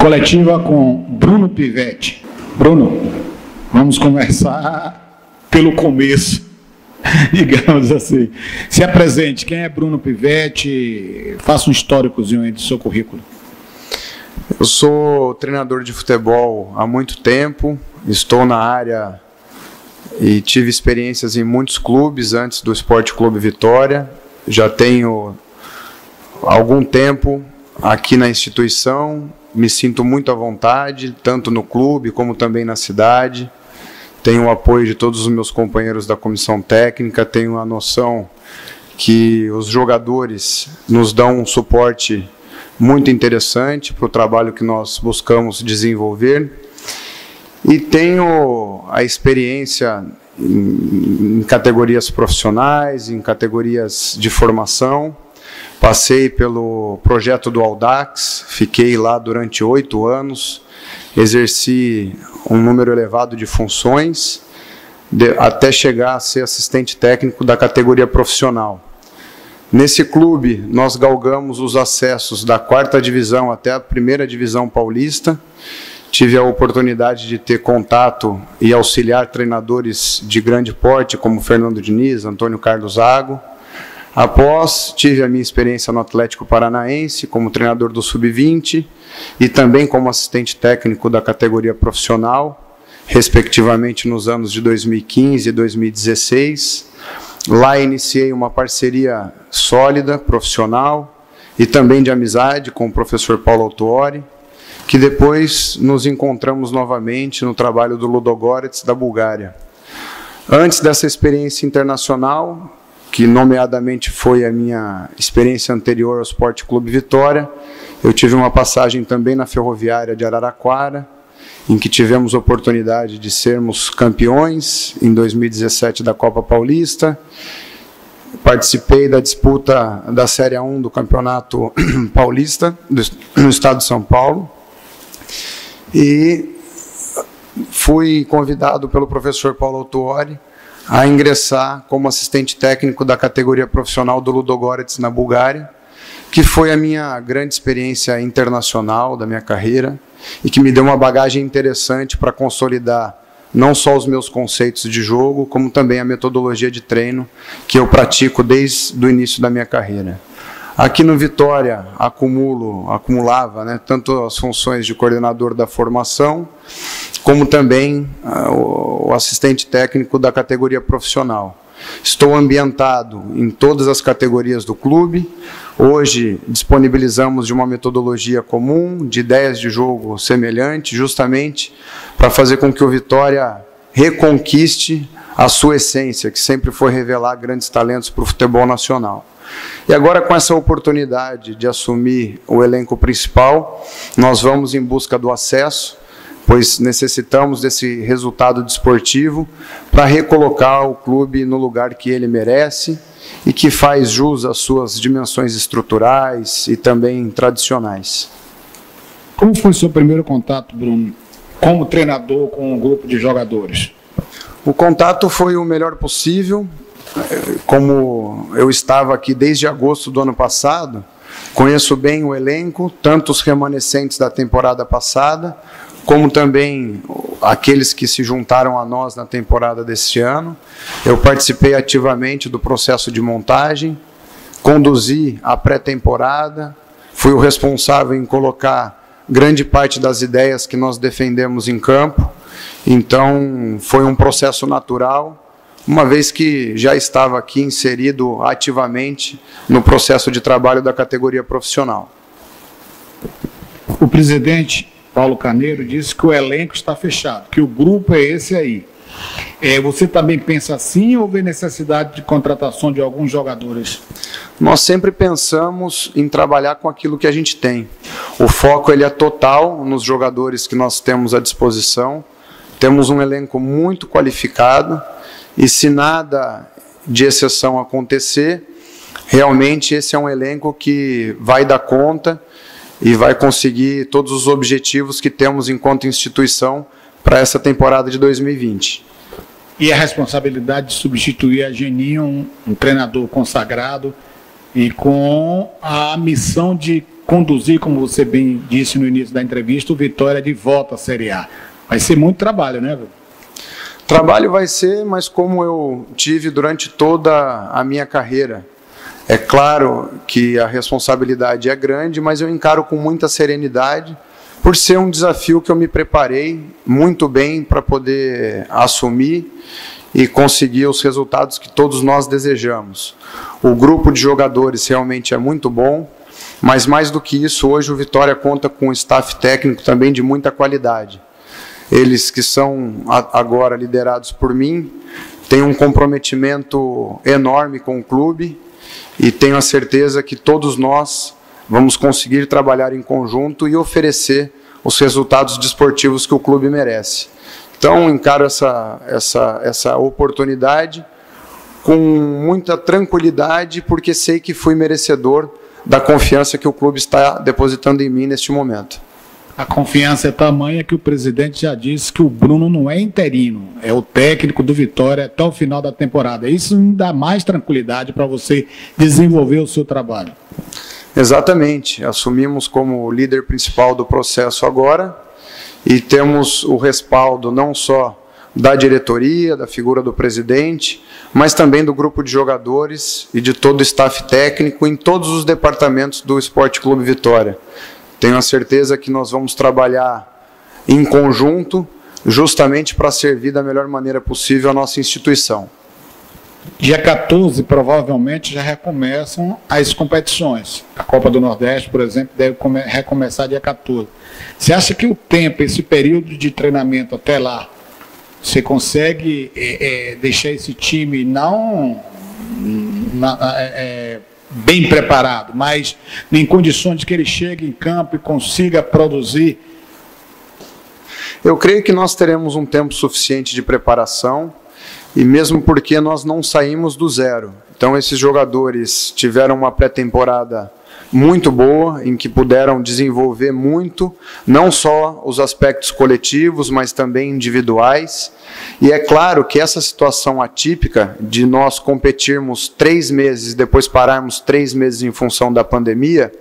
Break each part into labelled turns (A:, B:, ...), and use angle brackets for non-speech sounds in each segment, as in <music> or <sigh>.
A: Coletiva com Bruno Pivetti. Bruno, vamos conversar pelo começo, <laughs> digamos assim. Se apresente, quem é Bruno Pivetti? Faça um históricozinho aí do seu currículo.
B: Eu sou treinador de futebol há muito tempo, estou na área e tive experiências em muitos clubes antes do Esporte Clube Vitória. Já tenho algum tempo aqui na instituição, me sinto muito à vontade, tanto no clube como também na cidade. Tenho o apoio de todos os meus companheiros da comissão técnica, tenho a noção que os jogadores nos dão um suporte muito interessante para o trabalho que nós buscamos desenvolver. E tenho a experiência em, em categorias profissionais, em categorias de formação Passei pelo projeto do Audax, fiquei lá durante oito anos, exerci um número elevado de funções, de, até chegar a ser assistente técnico da categoria profissional. Nesse clube, nós galgamos os acessos da quarta divisão até a primeira divisão paulista. Tive a oportunidade de ter contato e auxiliar treinadores de grande porte, como Fernando Diniz, Antônio Carlos Zago. Após, tive a minha experiência no Atlético Paranaense como treinador do Sub-20 e também como assistente técnico da categoria profissional, respectivamente nos anos de 2015 e 2016. Lá iniciei uma parceria sólida, profissional e também de amizade com o professor Paulo Autuori, que depois nos encontramos novamente no trabalho do Ludogorets da Bulgária. Antes dessa experiência internacional, que nomeadamente foi a minha experiência anterior ao Esporte Clube Vitória. Eu tive uma passagem também na Ferroviária de Araraquara, em que tivemos oportunidade de sermos campeões em 2017 da Copa Paulista. Participei da disputa da Série 1 do Campeonato <clears throat> Paulista no estado de São Paulo. E fui convidado pelo professor Paulo Autuori a ingressar como assistente técnico da categoria profissional do Ludogorets na Bulgária, que foi a minha grande experiência internacional da minha carreira e que me deu uma bagagem interessante para consolidar não só os meus conceitos de jogo, como também a metodologia de treino que eu pratico desde o início da minha carreira. Aqui no Vitória, acumulo, acumulava né, tanto as funções de coordenador da formação, como também uh, o assistente técnico da categoria profissional. Estou ambientado em todas as categorias do clube. Hoje disponibilizamos de uma metodologia comum, de ideias de jogo semelhante, justamente para fazer com que o Vitória reconquiste a sua essência, que sempre foi revelar grandes talentos para o futebol nacional. E agora, com essa oportunidade de assumir o elenco principal, nós vamos em busca do acesso, pois necessitamos desse resultado desportivo para recolocar o clube no lugar que ele merece e que faz jus às suas dimensões estruturais e também tradicionais.
A: Como foi o seu primeiro contato, Bruno, como treinador com um grupo de jogadores?
B: O contato foi o melhor possível como eu estava aqui desde agosto do ano passado, conheço bem o elenco, tanto os remanescentes da temporada passada, como também aqueles que se juntaram a nós na temporada deste ano. Eu participei ativamente do processo de montagem, conduzi a pré-temporada, fui o responsável em colocar grande parte das ideias que nós defendemos em campo. Então, foi um processo natural uma vez que já estava aqui inserido ativamente no processo de trabalho da categoria profissional.
A: O presidente Paulo Caneiro disse que o elenco está fechado, que o grupo é esse aí. É, você também pensa assim ou vê necessidade de contratação de alguns jogadores?
B: Nós sempre pensamos em trabalhar com aquilo que a gente tem. O foco ele é total nos jogadores que nós temos à disposição. Temos um elenco muito qualificado e se nada de exceção acontecer, realmente esse é um elenco que vai dar conta e vai conseguir todos os objetivos que temos enquanto instituição para essa temporada de 2020.
A: e a responsabilidade de substituir a Geninho, um, um treinador consagrado e com a missão de conduzir, como você bem disse no início da entrevista, o Vitória de volta à Série A. Vai ser muito trabalho, né?
B: Trabalho vai ser, mas como eu tive durante toda a minha carreira. É claro que a responsabilidade é grande, mas eu encaro com muita serenidade por ser um desafio que eu me preparei muito bem para poder assumir e conseguir os resultados que todos nós desejamos. O grupo de jogadores realmente é muito bom, mas mais do que isso, hoje o Vitória conta com um staff técnico também de muita qualidade. Eles que são agora liderados por mim têm um comprometimento enorme com o clube e tenho a certeza que todos nós vamos conseguir trabalhar em conjunto e oferecer os resultados desportivos que o clube merece. Então, encaro essa, essa, essa oportunidade com muita tranquilidade, porque sei que fui merecedor da confiança que o clube está depositando em mim neste momento.
A: A confiança é tamanha que o presidente já disse que o Bruno não é interino, é o técnico do Vitória até o final da temporada. Isso dá mais tranquilidade para você desenvolver o seu trabalho.
B: Exatamente. Assumimos como líder principal do processo agora e temos o respaldo não só da diretoria, da figura do presidente, mas também do grupo de jogadores e de todo o staff técnico em todos os departamentos do Esporte Clube Vitória. Tenho a certeza que nós vamos trabalhar em conjunto, justamente para servir da melhor maneira possível a nossa instituição.
A: Dia 14, provavelmente, já recomeçam as competições. A Copa do Nordeste, por exemplo, deve recomeçar dia 14. Você acha que o tempo, esse período de treinamento até lá, você consegue é, é, deixar esse time não na, é, é, bem preparado, mas em condições que ele chegue em campo e consiga produzir?
B: Eu creio que nós teremos um tempo suficiente de preparação e mesmo porque nós não saímos do zero. Então, esses jogadores tiveram uma pré-temporada muito boa, em que puderam desenvolver muito, não só os aspectos coletivos, mas também individuais. E é claro que essa situação atípica de nós competirmos três meses depois pararmos três meses em função da pandemia,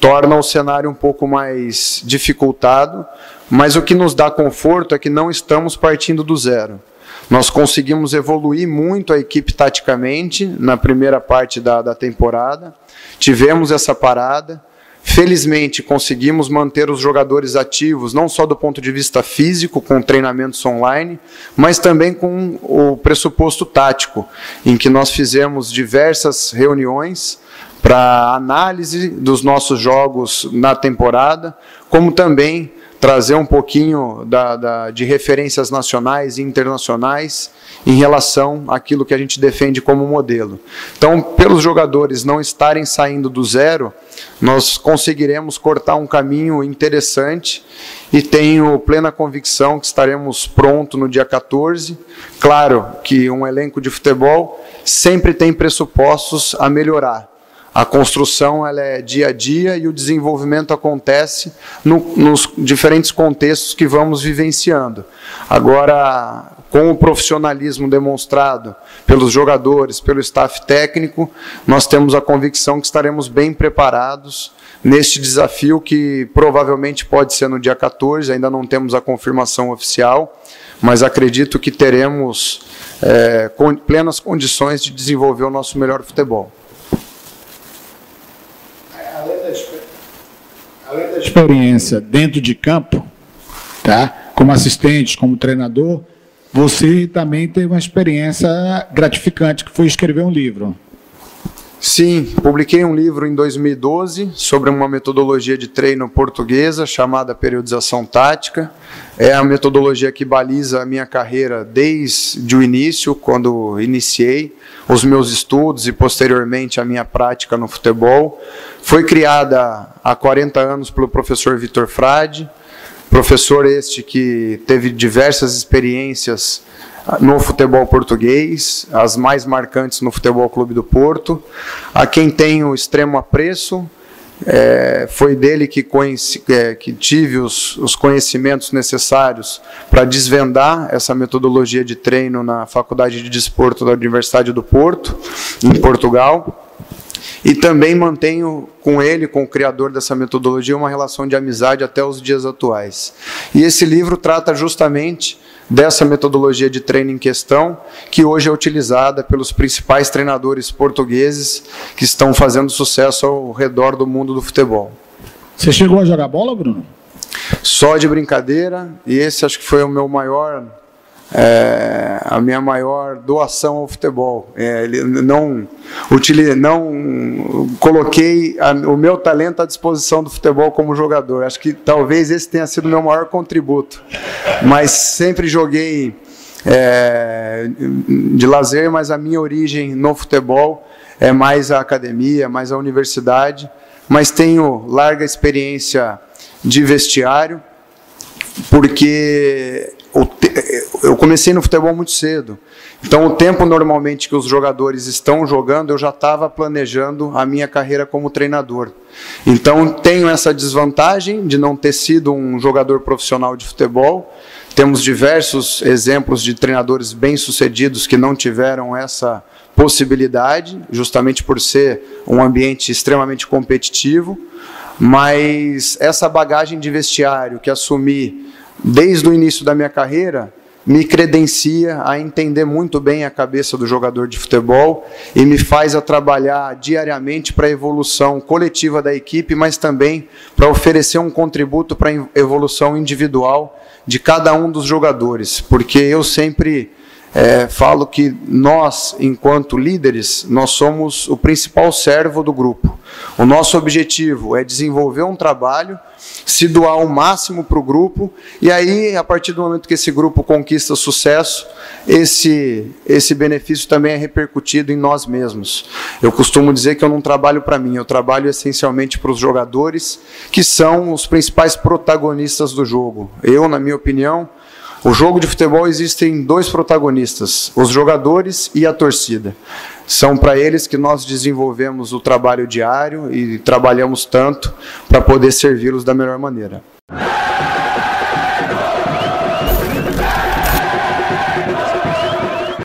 B: torna o cenário um pouco mais dificultado, mas o que nos dá conforto é que não estamos partindo do zero. Nós conseguimos evoluir muito a equipe taticamente na primeira parte da, da temporada. Tivemos essa parada. Felizmente, conseguimos manter os jogadores ativos, não só do ponto de vista físico, com treinamentos online, mas também com o pressuposto tático, em que nós fizemos diversas reuniões para análise dos nossos jogos na temporada, como também trazer um pouquinho da, da, de referências nacionais e internacionais em relação àquilo que a gente defende como modelo. Então, pelos jogadores não estarem saindo do zero, nós conseguiremos cortar um caminho interessante e tenho plena convicção que estaremos prontos no dia 14. Claro que um elenco de futebol sempre tem pressupostos a melhorar a construção ela é dia a dia e o desenvolvimento acontece no, nos diferentes contextos que vamos vivenciando. Agora, com o profissionalismo demonstrado pelos jogadores, pelo staff técnico, nós temos a convicção que estaremos bem preparados neste desafio que provavelmente pode ser no dia 14, ainda não temos a confirmação oficial, mas acredito que teremos é, plenas condições de desenvolver o nosso melhor futebol.
A: além da experiência dentro de campo, tá? como assistente, como treinador, você também teve uma experiência gratificante, que foi escrever um livro.
B: Sim, publiquei um livro em 2012 sobre uma metodologia de treino portuguesa chamada periodização tática. É a metodologia que baliza a minha carreira desde o início, quando iniciei os meus estudos e posteriormente a minha prática no futebol. Foi criada há 40 anos pelo professor Vitor Frade, professor este que teve diversas experiências no futebol português, as mais marcantes no Futebol Clube do Porto, a quem tenho extremo apreço É, foi dele que, conheci, é, que tive os, os conhecimentos necessários para desvendar essa metodologia de treino na Faculdade de Desporto da Universidade do Porto, em Portugal. E também mantenho com ele, com o criador dessa metodologia, uma relação de amizade até os dias atuais. E esse livro trata justamente dessa metodologia de treino em questão, que hoje é utilizada pelos principais treinadores portugueses que estão fazendo sucesso ao redor do mundo do futebol.
A: Você chegou a jogar bola, Bruno?
B: Só de brincadeira, e esse acho que foi o meu maior é, a minha maior doação ao futebol. É, não, utilize, não coloquei a, o meu talento à disposição do futebol como jogador. Acho que talvez esse tenha sido o meu maior contributo. Mas sempre joguei é, de lazer, mas a minha origem no futebol é mais a academia, mais a universidade. Mas tenho larga experiência de vestiário, porque comecei no futebol muito cedo. Então, o tempo normalmente que os jogadores estão jogando, eu já estava planejando a minha carreira como treinador. Então, tenho essa desvantagem de não ter sido um jogador profissional de futebol. Temos diversos exemplos de treinadores bem-sucedidos que não tiveram essa possibilidade, justamente por ser um ambiente extremamente competitivo. Mas essa bagagem de vestiário que assumi desde o início da minha carreira, me credencia a entender muito bem a cabeça do jogador de futebol e me faz a trabalhar diariamente para a evolução coletiva da equipe, mas também para oferecer um contributo para a evolução individual de cada um dos jogadores, porque eu sempre é, falo que nós, enquanto líderes, nós somos o principal servo do grupo. O nosso objetivo é desenvolver um trabalho se doar o máximo para o grupo, e aí, a partir do momento que esse grupo conquista sucesso, esse, esse benefício também é repercutido em nós mesmos. Eu costumo dizer que eu não trabalho para mim, eu trabalho essencialmente para os jogadores, que são os principais protagonistas do jogo. Eu, na minha opinião, o jogo de futebol existem dois protagonistas, os jogadores e a torcida. São para eles que nós desenvolvemos o trabalho diário e trabalhamos tanto para poder servi-los da melhor maneira.